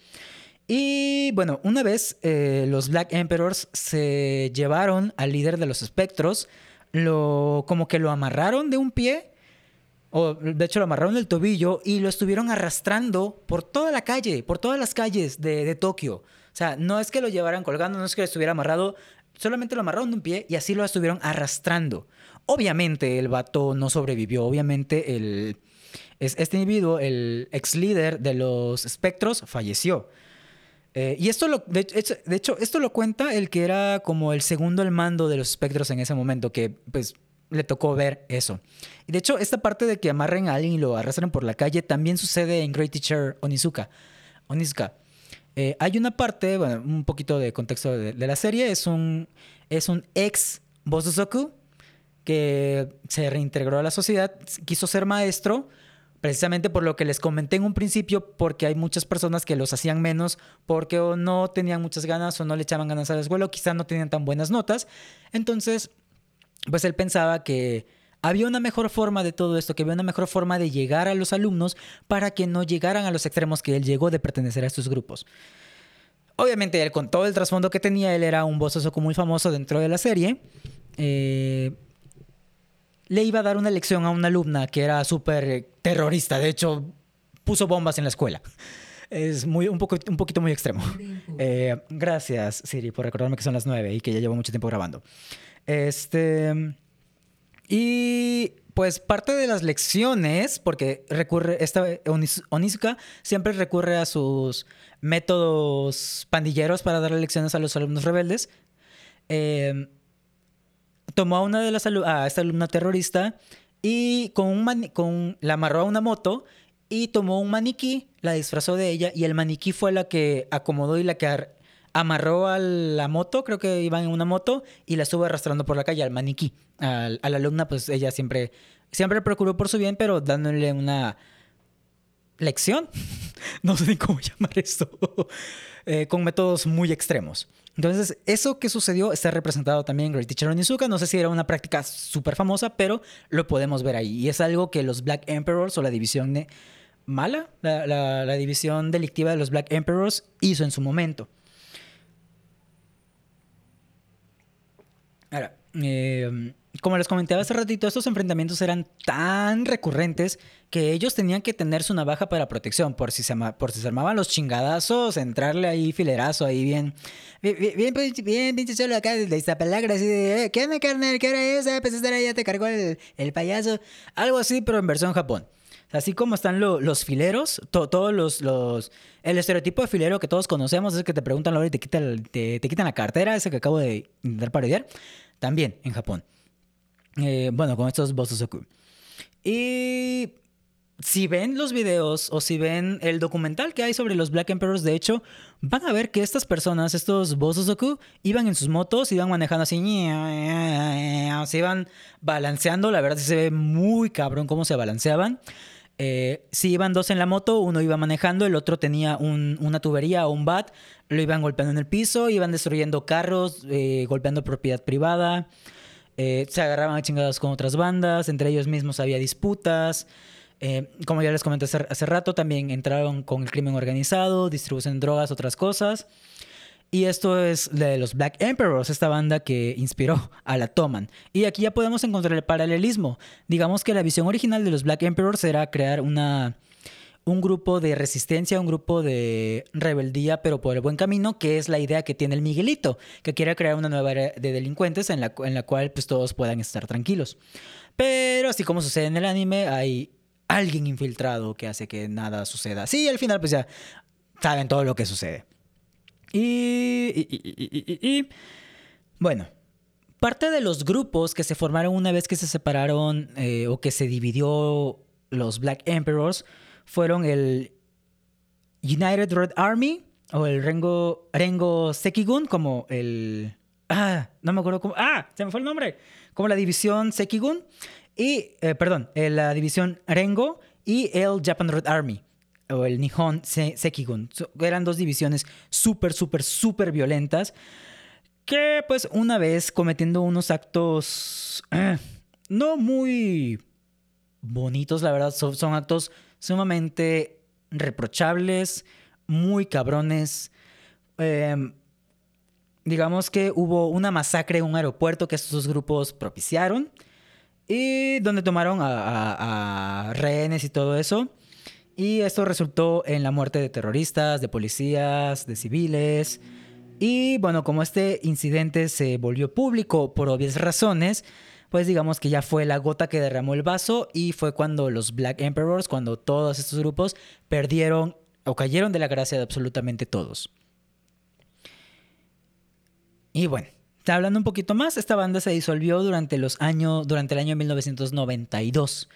Y bueno, una vez eh, los Black Emperors se llevaron al líder de los espectros, lo, como que lo amarraron de un pie, o de hecho lo amarraron del tobillo y lo estuvieron arrastrando por toda la calle, por todas las calles de, Tokio. O sea, no es que lo llevaran colgando, no es que estuviera amarrado, solamente lo amarraron de un pie y así lo estuvieron arrastrando. Obviamente el vato no sobrevivió, obviamente el, este individuo, el ex líder de los espectros, falleció. Eh, y esto lo, de, hecho, esto lo cuenta el que era como el segundo al mando de los espectros en ese momento, que pues le tocó ver eso. Y de hecho, esta parte de que amarren a alguien y lo arrastren por la calle también sucede en Great Teacher Onizuka. Onizuka. Eh, hay una parte, bueno, un poquito de contexto de, la serie, es un, es un ex Bosozoku que se reintegró a la sociedad, quiso ser maestro, precisamente por lo que les comenté en un principio, porque hay muchas personas que los hacían menos porque o no tenían muchas ganas o no le echaban ganas a la escuela o quizás no tenían tan buenas notas. Entonces, pues él pensaba que había una mejor forma de todo esto, que había una mejor forma de llegar a los alumnos para que no llegaran a los extremos que él llegó de pertenecer a estos grupos. Obviamente, él con todo el trasfondo que tenía, él era un como muy famoso dentro de la serie. Eh, le iba a dar una lección a una alumna que era súper terrorista. De hecho, puso bombas en la escuela. Es muy, un, poco, un poquito muy extremo. Eh, gracias, Siri, por recordarme que son las nueve y que ya llevo mucho tiempo grabando. Este. Y pues parte de las lecciones, porque recurre, esta Onizuka siempre recurre a sus métodos pandilleros para darle lecciones a los alumnos rebeldes. Eh, tomó a una de las a esta alumna terrorista y con un con la amarró a una moto y tomó un maniquí, la disfrazó de ella y el maniquí fue la que acomodó y la que amarró a la moto, creo que iban en una moto y la estuvo arrastrando por la calle al maniquí. a la alumna pues ella siempre siempre procuró por su bien, pero dándole una lección, no sé ni cómo llamar esto, eh, con métodos muy extremos. Entonces, eso que sucedió está representado también en Great Teacher Onizuka. No sé si era una práctica súper famosa, pero lo podemos ver ahí. Y es algo que los Black Emperors o la división mala, la, división delictiva de los Black Emperors hizo en su momento. Ahora, eh, como les comentaba hace ratito, estos enfrentamientos eran tan recurrentes que ellos tenían que tener una baja para protección. Por si se, por si se armaban los chingadazos, entrarle ahí filerazo, ahí bien. Bien, bien, bien pinche solo acá de Iztapalacra, así de, eh, ¿qué onda, carnal? ¿Qué hora es? Ah, pues estar ahí, ya te cargó el, el, payaso. Algo así, pero en versión Japón. Así como están los fileros, todos los, los, El estereotipo de filero que todos conocemos es que te preguntan la hora y te quitan, te, te quitan la cartera, ese que acabo de intentar parodiar. También en Japón. Eh, bueno, con estos Bosozoku. Y si ven los videos o si ven el documental que hay sobre los Black Emperors, de hecho, van a ver que estas personas, estos Bosozoku, iban en sus motos, iban manejando así, se iban balanceando, la verdad se ve muy cabrón cómo se balanceaban. Eh, si iban dos en la moto, uno iba manejando, el otro tenía una tubería o un bat, lo iban golpeando en el piso, iban destruyendo carros, eh, golpeando propiedad privada. Eh, se agarraban a chingados con otras bandas, entre ellos mismos había disputas. Eh, como ya les comenté hace, rato, también entraron con el crimen organizado, distribución de drogas, otras cosas. Y esto es de los Black Emperors, esta banda que inspiró a la Toman. Y aquí ya podemos encontrar el paralelismo. Digamos que la visión original de los Black Emperors era crear una, un grupo de resistencia, un grupo de rebeldía, pero por el buen camino, que es la idea que tiene el Miguelito, que quiere crear una nueva era de delincuentes en la, en la cual pues, todos puedan estar tranquilos. Pero así como sucede en el anime, hay alguien infiltrado que hace que nada suceda. Sí, al final pues ya saben todo lo que sucede. Y, bueno, parte de los grupos que se formaron una vez que se separaron eh, o que se dividió los Black Emperors fueron el United Red Army o el Rengo, Rengo Sekigun, como el... Ah, no me acuerdo cómo... Ah, se me fue el nombre. Como la división Sekigun y, eh, perdón, eh, la división Rengo y el Japan Red Army o el Nihon Sekigun. Eran dos divisiones súper, súper, súper violentas que pues una vez cometiendo unos actos no muy bonitos, la verdad, son actos sumamente reprochables, muy cabrones. Em, digamos que hubo una masacre en un aeropuerto que estos grupos propiciaron y donde tomaron a, rehenes y todo eso. Y esto resultó en la muerte de terroristas, de policías, de civiles. Y bueno, como este incidente se volvió público por obvias razones, pues digamos que ya fue la gota que derramó el vaso y fue cuando los Black Emperors, cuando todos estos grupos perdieron o cayeron de la gracia de absolutamente todos. Y bueno, hablando un poquito más, esta banda se disolvió durante, los años, durante el año 1992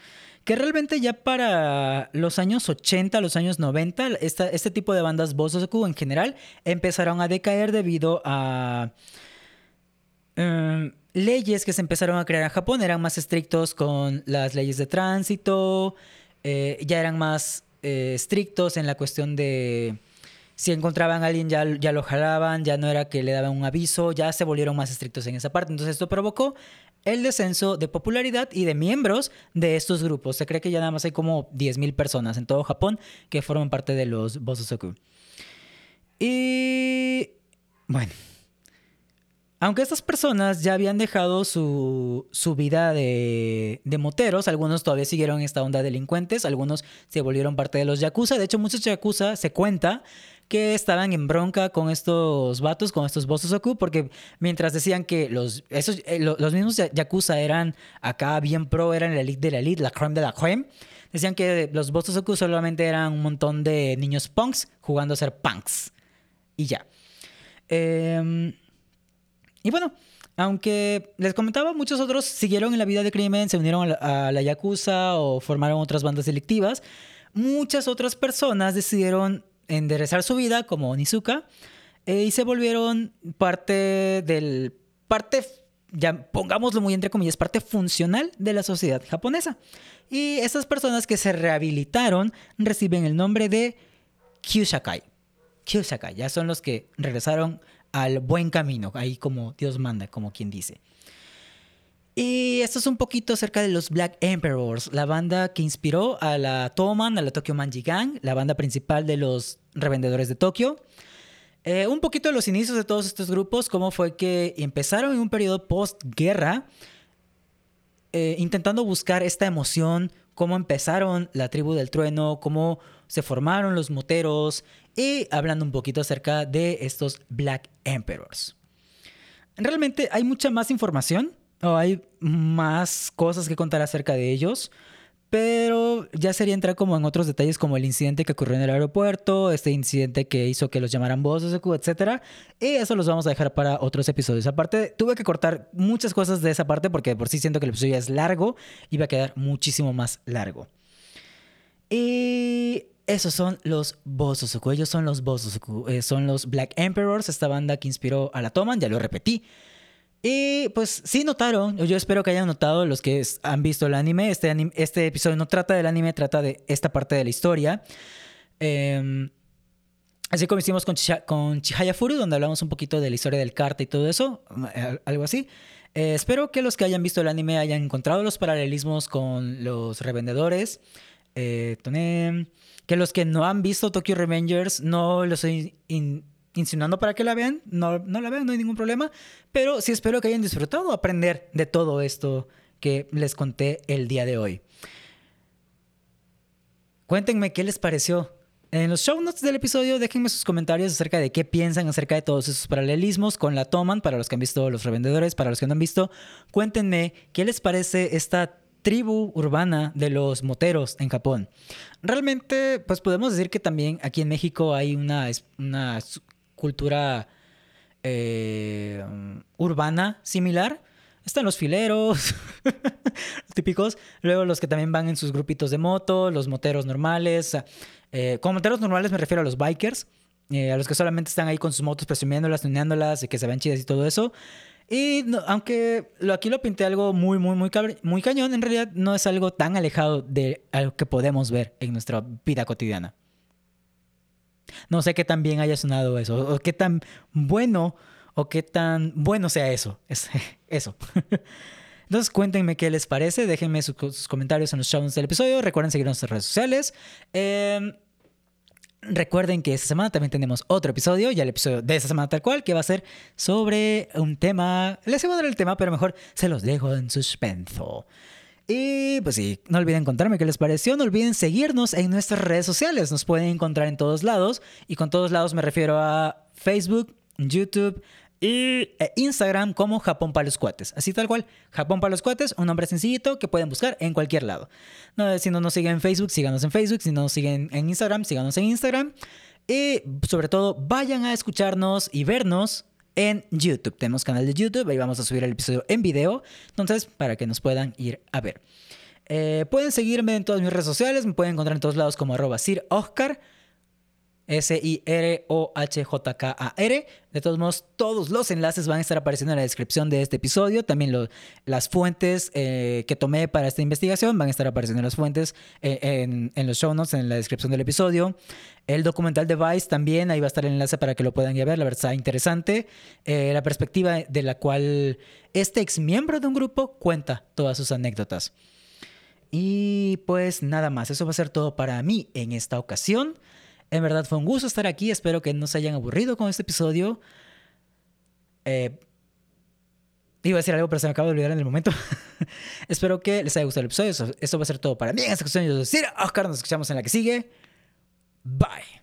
que realmente ya para los años 80, los años 90, este tipo de bandas Bosoku en general empezaron a decaer debido a em, leyes que se empezaron a crear en Japón eran más estrictos con las leyes de tránsito, eh, ya eran más eh, estrictos en la cuestión de si encontraban a alguien ya, ya lo jalaban, ya no era que le daban un aviso, ya se volvieron más estrictos en esa parte. Entonces esto provocó el descenso de popularidad y de miembros de estos grupos. Se cree que ya nada más hay como 10.000 personas en todo Japón que forman parte de los Bososoku. Y bueno, aunque estas personas ya habían dejado su, vida de, moteros, algunos todavía siguieron esta onda de delincuentes, algunos se volvieron parte de los yakuza. De hecho, muchos yakuza se cuenta que estaban en bronca con estos vatos, con estos Bososoku, porque mientras decían que los, esos, eh, los mismos yakuza eran acá bien pro, eran la elite de la elite, la creme de la creme, decían que los Bososoku solamente eran un montón de niños punks jugando a ser punks. Y ya. Eh, y bueno, aunque les comentaba, muchos otros siguieron en la vida de crimen, se unieron a la, Yakuza o formaron otras bandas delictivas. Muchas otras personas decidieron enderezar su vida, como Onizuka, eh, y se volvieron parte del. parte, ya pongámoslo muy entre comillas, parte funcional de la sociedad japonesa. Y esas personas que se rehabilitaron reciben el nombre de Kyushakai. Kyushakai, ya son los que regresaron al buen camino, ahí como Dios manda, como quien dice. Y esto es un poquito acerca de los Black Emperors, la banda que inspiró a la Toman, a la Tokyo Manji Gang, la banda principal de los revendedores de Tokio. Eh, un poquito de los inicios de todos estos grupos, cómo fue que empezaron en un periodo post-guerra, eh, intentando buscar esta emoción, cómo empezaron la tribu del trueno, cómo se formaron los moteros, y hablando un poquito acerca de estos Black Emperors. Realmente hay mucha más información o hay más cosas que contar acerca de ellos, pero ya sería entrar como en otros detalles como el incidente que ocurrió en el aeropuerto, este incidente que hizo que los llamaran bosses, etc. Y eso los vamos a dejar para otros episodios. Aparte, tuve que cortar muchas cosas de esa parte porque por sí siento que el episodio ya es largo y va a quedar muchísimo más largo. Y esos son los Bososoku. Ellos son los Bososoku. Eh, son los Black Emperors, esta banda que inspiró a la Toman, ya lo repetí. Y pues sí notaron, yo espero que hayan notado los que han visto el anime. Este, este episodio no trata del anime, trata de esta parte de la historia. Em, así como hicimos con, con Chihaya Furu, donde hablamos un poquito de la historia del carta y todo eso, eh, algo así. Eh, espero que los que hayan visto el anime hayan encontrado los paralelismos con los revendedores. Eh, que los que no han visto Tokyo Revengers, no los insinuando para que la vean, no, no la vean, no hay ningún problema, pero sí espero que hayan disfrutado aprender de todo esto que les conté el día de hoy. cuéntenme qué les pareció. En los show notes del episodio déjenme sus comentarios acerca de qué piensan acerca de todos esos paralelismos con la Toman, para los que han visto los revendedores, para los que no han visto. Cuéntenme qué les parece esta tribu urbana de los moteros en Japón. Realmente, pues podemos decir que también aquí en México hay una, una cultura eh, urbana similar. Están los fileros, típicos. Luego los que también van en sus grupitos de moto, los moteros normales. Eh, con moteros normales me refiero a los bikers, eh, a los que solamente están ahí con sus motos presumiéndolas, tuneándolas y que se ven chidas y todo eso. Y aunque lo, aquí lo pinté algo muy, muy, muy, muy cañón, en realidad no es algo tan alejado de algo que podemos ver en nuestra vida cotidiana. No sé qué tan bien haya sonado eso, o qué tan bueno, o qué tan bueno sea eso. Es, eso. Entonces cuéntenme qué les parece, déjenme sus, comentarios en los shows del episodio, recuerden seguirnos en redes sociales. Eh, Recuerden que esta semana también tenemos otro episodio, ya el episodio de esta semana tal cual, que va a ser sobre un tema. Les voy a dar el tema, pero mejor se los dejo en suspenso. Y pues sí, no olviden contarme qué les pareció, no olviden seguirnos en nuestras redes sociales, nos pueden encontrar en todos lados, y con todos lados me refiero a Facebook, YouTube, y eh, Instagram como Japón para los cuates. Así tal cual, Japón para los cuates, un nombre sencillito que pueden buscar en cualquier lado. Si no nos siguen en Facebook, síganos en Facebook. Si no nos siguen en Instagram, síganos en Instagram. Y sobre todo, vayan a escucharnos y vernos en YouTube. Tenemos canal de YouTube, ahí vamos a subir el episodio en video. Entonces, para que nos puedan ir a ver. Eh, pueden seguirme en todas mis redes sociales, me pueden encontrar en todos lados como arroba Sir Oscar. S-I-R-O-H-J-K-A-R. De todos modos, todos los enlaces van a estar apareciendo en la descripción de este episodio. También las fuentes eh, que tomé para esta investigación van a estar apareciendo en las fuentes eh, en, los show notes, en la descripción del episodio. El documental de Vice también, ahí va a estar el enlace para que lo puedan ir a ver. La verdad está interesante. Eh, la perspectiva de la cual este ex miembro de un grupo cuenta todas sus anécdotas. Y pues nada más, eso va a ser todo para mí en esta ocasión. En verdad fue un gusto estar aquí. Espero que no se hayan aburrido con este episodio. Eh, iba a decir algo, pero se me acaba de olvidar en el momento. Espero que les haya gustado el episodio. Esto va a ser todo para mí en esta ocasión. Yo soy Oscar. Nos escuchamos en la que sigue. Bye.